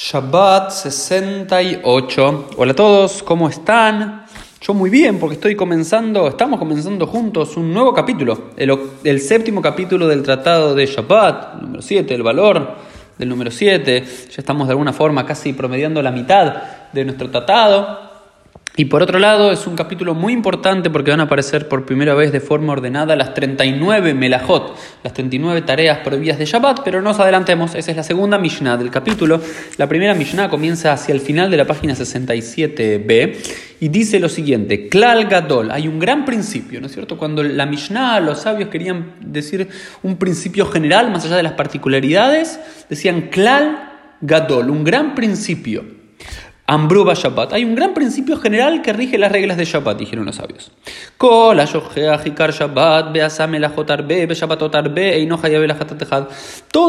Shabbat 68. Hola a todos, ¿cómo están? Yo muy bien, porque estoy comenzando, estamos comenzando juntos un nuevo capítulo, el, séptimo capítulo del tratado de Shabbat, número 7, el valor del número 7. Ya estamos de alguna forma casi promediando la mitad de nuestro tratado. Y por otro lado, es un capítulo muy importante porque van a aparecer por primera vez de forma ordenada las 39 melajot, las 39 tareas prohibidas de Shabbat, pero no nos adelantemos, esa es la segunda Mishnah del capítulo. La primera Mishnah comienza hacia el final de la página 67b y dice lo siguiente, Klal Gadol, hay un gran principio, ¿no es cierto? Cuando la Mishnah, los sabios querían decir un principio general, más allá de las particularidades, decían Klal Gadol, un gran principio. Ambruba Shabbat. Hay un gran principio general que rige las reglas de Shabbat, dijeron los sabios. Toda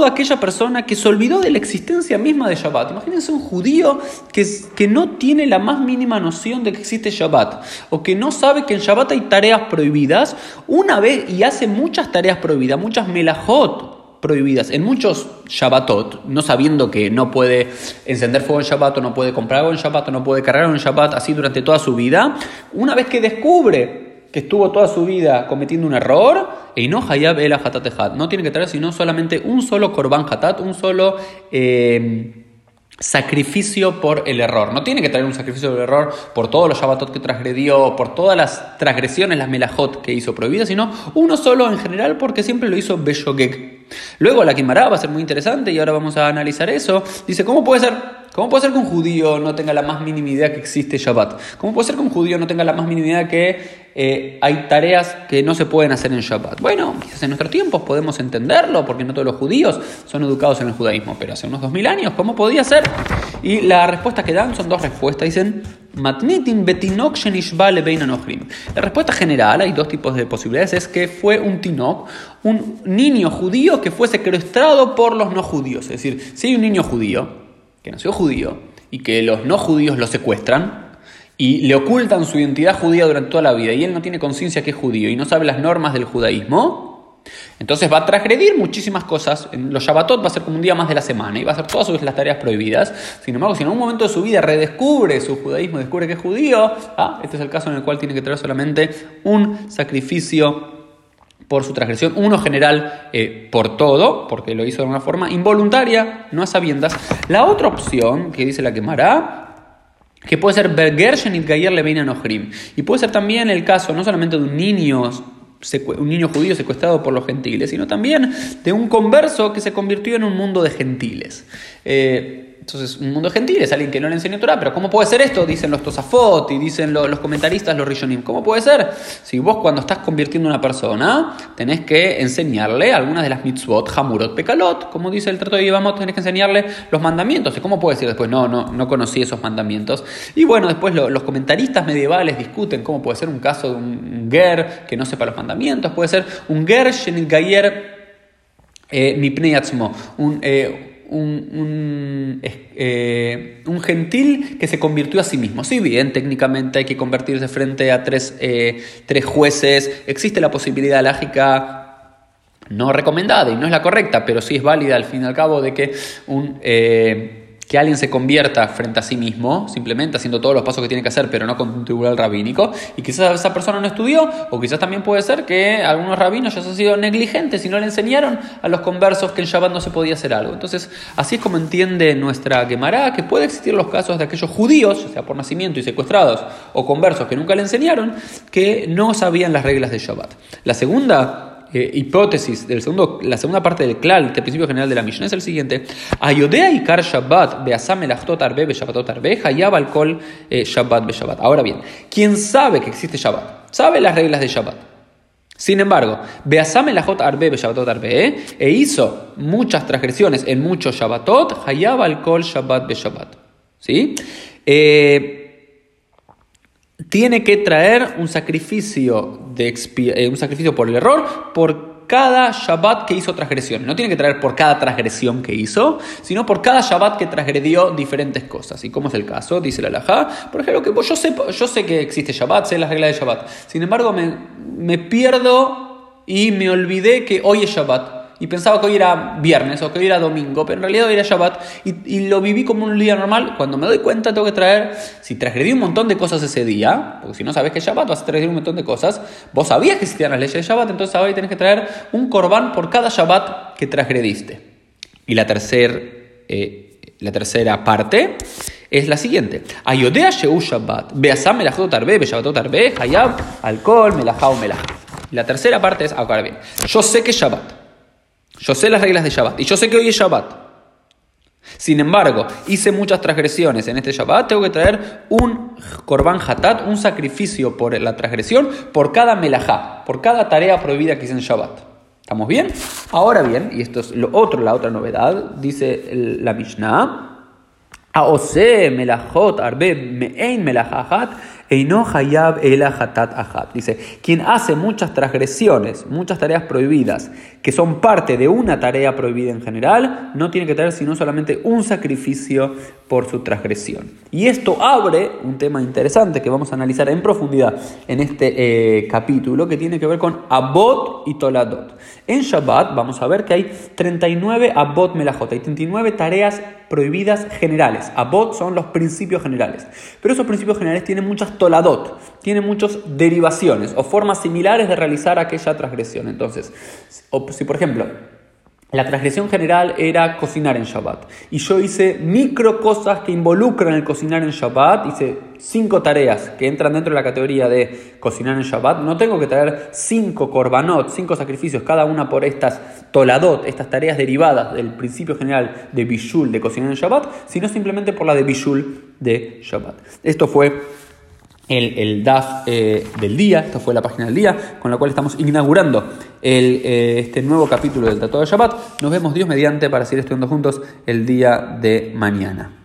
aquella persona que se olvidó de la existencia misma de Shabbat. Imagínense un judío que, que no tiene la más mínima noción de que existe Shabbat o que no sabe que en Shabbat hay tareas prohibidas una vez y hace muchas tareas prohibidas, muchas melajot prohibidas en muchos Shabbatot, no sabiendo que no puede encender fuego en Shabbat, no puede comprar algo en Shabbat, no puede cargar en Shabbat, así durante toda su vida, una vez que descubre que estuvo toda su vida cometiendo un error, y no hayab el no tiene que traer sino solamente un solo korban hatat, un solo... Eh, sacrificio por el error. No tiene que traer un sacrificio por el error por todos los Shabbatot que transgredió, por todas las transgresiones, las melajot que hizo prohibidas, sino uno solo en general porque siempre lo hizo Beshogeg. Luego la Kimara va a ser muy interesante y ahora vamos a analizar eso. Dice, ¿cómo puede ser? ¿Cómo puede ser que un judío no tenga la más mínima idea que existe Shabbat? ¿Cómo puede ser que un judío no tenga la más mínima idea que eh, hay tareas que no se pueden hacer en Shabbat? Bueno, quizás en nuestros tiempos podemos entenderlo, porque no todos los judíos son educados en el judaísmo, pero hace unos dos mil años, ¿cómo podía ser? Y las respuestas que dan son dos respuestas. Dicen, Matnitin betinok La respuesta general, hay dos tipos de posibilidades, es que fue un tinok, un niño judío que fue secuestrado por los no judíos. Es decir, si hay un niño judío que nació judío y que los no judíos lo secuestran y le ocultan su identidad judía durante toda la vida y él no tiene conciencia que es judío y no sabe las normas del judaísmo, entonces va a transgredir muchísimas cosas. En los Shabbatot va a ser como un día más de la semana y va a hacer todas las tareas prohibidas. Sin embargo, si en algún momento de su vida redescubre su judaísmo, descubre que es judío, ah, este es el caso en el cual tiene que traer solamente un sacrificio por su transgresión, uno general eh, por todo, porque lo hizo de una forma involuntaria, no a sabiendas. La otra opción que dice la quemará, que puede ser Bergershen y Gayer Nohrim, y puede ser también el caso no solamente de un niño un niño judío secuestrado por los gentiles, sino también de un converso que se convirtió en un mundo de gentiles. Eh, entonces, un mundo gentil es alguien que no le enseñó Torah, pero ¿cómo puede ser esto? Dicen los Tosafot y dicen los, comentaristas, los Rishonim. ¿Cómo puede ser? Si vos cuando estás convirtiendo a una persona, tenés que enseñarle algunas de las mitzvot, hamurot, pekalot, como dice el trato de Yevamot, tenés que enseñarle los mandamientos. ¿Y cómo puede decir después? No, no, no conocí esos mandamientos. Y bueno, después los comentaristas medievales discuten cómo puede ser un caso de un ger que no sepa los mandamientos, puede ser un ger shenil gayer eh, un... Eh, un, eh, un, gentil que se convirtió a sí mismo. Si bien técnicamente hay que convertirse frente a tres, eh, tres jueces, existe la posibilidad lógica no recomendada y no es la correcta, pero sí es válida al fin y al cabo de que un... Eh, que alguien se convierta frente a sí mismo, simplemente haciendo todos los pasos que tiene que hacer, pero no con un tribunal rabínico, y quizás esa persona no estudió, o quizás también puede ser que algunos rabinos ya han sido negligentes y no le enseñaron a los conversos que en Shabbat no se podía hacer algo. Entonces, así es como entiende nuestra Gemara que puede existir los casos de aquellos judíos, ya sea por nacimiento y secuestrados, o conversos que nunca le enseñaron, que no sabían las reglas de Shabbat. La segunda eh, hipótesis del segundo, la segunda parte del klal, del principio general de la Mishnah, es el siguiente: Ayodea ikar Shabbat beasam elachtot arbe be Shabbatot arbe hayab al kol eh, Shabbat be Shabbat. Ahora bien, quien sabe que existe Shabbat, sabe las reglas de Shabbat. Sin embargo, Beasam elachot arbe be Shabbatot arbe eh, e hizo muchas transgresiones en muchos Shabbatot, hayab al kol Shabbat be Shabbat. ¿Sí? Eh, tiene que traer un sacrificio, de eh, un sacrificio por el error por cada Shabbat que hizo transgresión. No tiene que traer por cada transgresión que hizo, sino por cada Shabbat que transgredió diferentes cosas. ¿Y cómo es el caso? Dice la Alajá. Por ejemplo, que yo, sé, yo sé que existe Shabbat, sé las reglas de Shabbat. Sin embargo, me, me pierdo y me olvidé que hoy es Shabbat y pensaba que hoy era viernes o que hoy era domingo, pero en realidad hoy era Shabbat y, lo viví como un día normal. Cuando me doy cuenta tengo que traer, si transgredí un montón de cosas ese día, porque si no sabes que es Shabbat vas a transgredir un montón de cosas, vos sabías que existían las leyes de Shabbat, entonces ahora tenés que traer un corbán por cada Shabbat que transgrediste. Y la, tercer, eh, la tercera parte es la siguiente. Ayodea Sheu Shabbat, Beasam Melachot Arbe, Shabbatot Arbe, Hayab, alcohol, Melajá o Melaj. La tercera parte es, ahora bien, yo sé que es Shabbat. Yo sé las reglas de Shabbat y yo sé que hoy es Shabbat. Sin embargo, hice muchas transgresiones en este Shabbat, tengo que traer un korban hatat, un sacrificio por la transgresión, por cada melajá, por cada tarea prohibida que hice en Shabbat. ¿Estamos bien? Ahora bien, y esto es lo otro, la otra novedad, dice la Mishnah, Aose melajot arbe me'ein melajahat Eino hayab hatat Dice, quien hace muchas transgresiones, muchas tareas prohibidas, que son parte de una tarea prohibida en general, no tiene que tener sino solamente un sacrificio por su transgresión. Y esto abre un tema interesante que vamos a analizar en profundidad en este eh, capítulo, que tiene que ver con Abot y Toladot. En Shabbat vamos a ver que hay 39 Abot Melajot, hay 39 tareas prohibidas generales. Abot son los principios generales. Pero esos principios generales tienen muchas toladot, tienen muchas derivaciones o formas similares de realizar aquella transgresión. Entonces, si por ejemplo la transgresión general era cocinar en Shabbat. Y yo hice micro cosas que involucran el cocinar en Shabbat. Hice cinco tareas que entran dentro de la categoría de cocinar en Shabbat. No tengo que traer cinco korbanot, cinco sacrificios, cada una por estas toladot, estas tareas derivadas del principio general de Bishul, de cocinar en Shabbat, sino simplemente por la de Bishul de Shabbat. Esto fue el, el DAF eh, del día, esta fue la página del día, con la cual estamos inaugurando el, eh, este nuevo capítulo del Tratado de Shabbat. Nos vemos Dios mediante para seguir estudiando juntos el día de mañana.